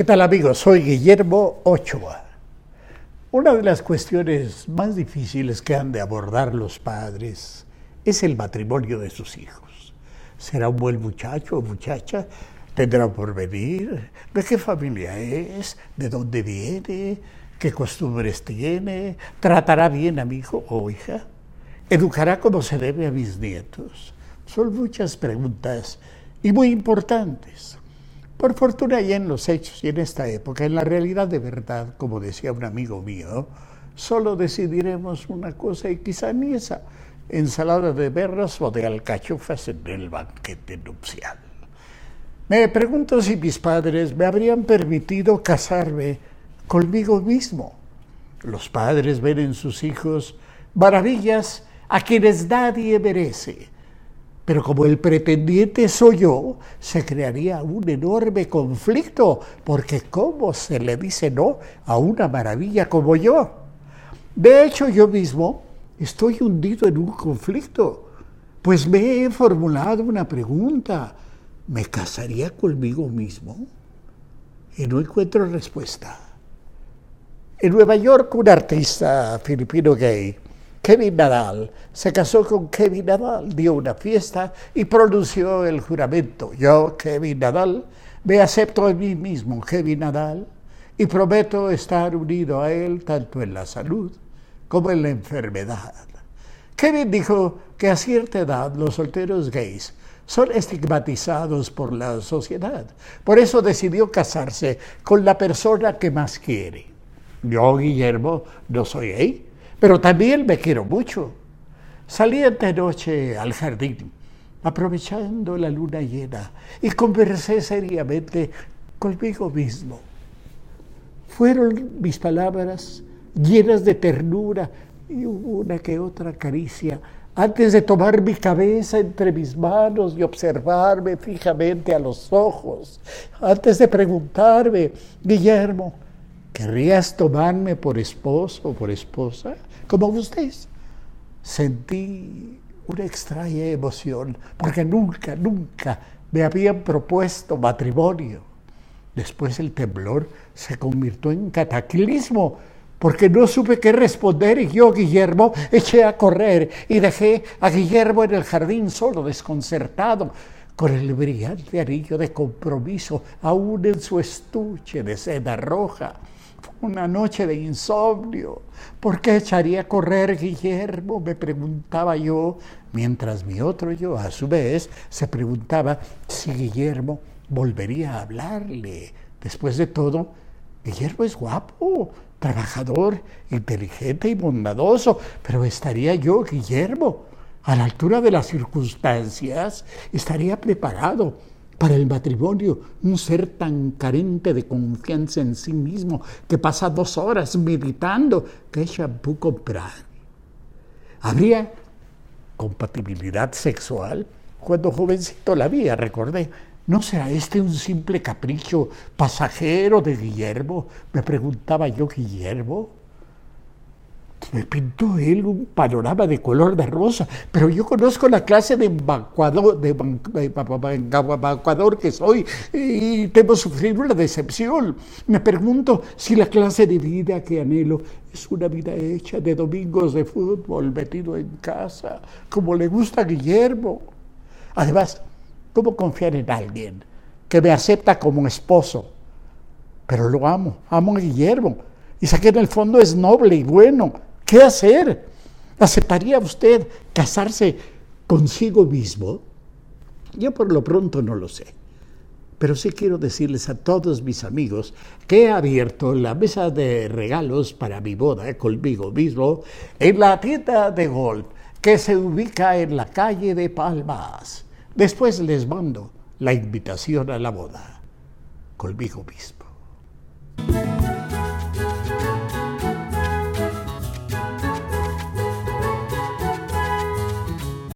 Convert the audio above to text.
¿Qué tal amigos? Soy Guillermo Ochoa. Una de las cuestiones más difíciles que han de abordar los padres es el matrimonio de sus hijos. ¿Será un buen muchacho o muchacha? ¿Tendrá por venir? ¿De qué familia es? ¿De dónde viene? ¿Qué costumbres tiene? ¿Tratará bien a mi hijo o hija? ¿Educará como se debe a mis nietos? Son muchas preguntas y muy importantes. Por fortuna y en los hechos y en esta época, en la realidad de verdad, como decía un amigo mío, solo decidiremos una cosa y quizá ni esa, ensalada de berras o de alcachofas en el banquete nupcial. Me pregunto si mis padres me habrían permitido casarme conmigo mismo. Los padres ven en sus hijos maravillas a quienes nadie merece pero como el pretendiente soy yo, se crearía un enorme conflicto, porque ¿cómo se le dice no a una maravilla como yo? De hecho, yo mismo estoy hundido en un conflicto, pues me he formulado una pregunta. ¿Me casaría conmigo mismo? Y no encuentro respuesta. En Nueva York, un artista filipino gay Kevin Nadal se casó con Kevin Nadal, dio una fiesta y pronunció el juramento. Yo, Kevin Nadal, me acepto a mí mismo, Kevin Nadal, y prometo estar unido a él tanto en la salud como en la enfermedad. Kevin dijo que a cierta edad los solteros gays son estigmatizados por la sociedad. Por eso decidió casarse con la persona que más quiere. Yo, Guillermo, no soy gay pero también me quiero mucho. Salí esta noche al jardín, aprovechando la luna llena, y conversé seriamente conmigo mismo. Fueron mis palabras llenas de ternura y una que otra caricia antes de tomar mi cabeza entre mis manos y observarme fijamente a los ojos, antes de preguntarme, Guillermo, ¿querrías tomarme por esposo o por esposa? como ustedes. Sentí una extraña emoción, porque nunca, nunca me habían propuesto matrimonio. Después el temblor se convirtió en cataclismo, porque no supe qué responder y yo, Guillermo, eché a correr y dejé a Guillermo en el jardín solo, desconcertado, con el brillante anillo de compromiso aún en su estuche de seda roja una noche de insomnio. ¿Por qué echaría a correr Guillermo? Me preguntaba yo, mientras mi otro yo, a su vez, se preguntaba si Guillermo volvería a hablarle. Después de todo, Guillermo es guapo, trabajador, inteligente y bondadoso, pero estaría yo, Guillermo, a la altura de las circunstancias, estaría preparado para el matrimonio, un ser tan carente de confianza en sí mismo que pasa dos horas meditando qué shampoo comprar. ¿Habría compatibilidad sexual? Cuando jovencito la había, recordé. ¿No será este un simple capricho pasajero de Guillermo? Me preguntaba yo, Guillermo me pintó él un panorama de color de rosa, pero yo conozco la clase de evacuador, de que soy y temo sufrir una decepción. Me pregunto si la clase de vida que anhelo es una vida hecha de domingos de fútbol metido en casa, como le gusta a Guillermo. Además, ¿cómo confiar en alguien que me acepta como esposo? Pero lo amo, amo a Guillermo. Y sé que en el fondo es noble y bueno ¿Qué hacer? ¿Aceptaría usted casarse consigo mismo? Yo por lo pronto no lo sé. Pero sí quiero decirles a todos mis amigos que he abierto la mesa de regalos para mi boda conmigo mismo en la tienda de golf que se ubica en la calle de Palmas. Después les mando la invitación a la boda conmigo mismo.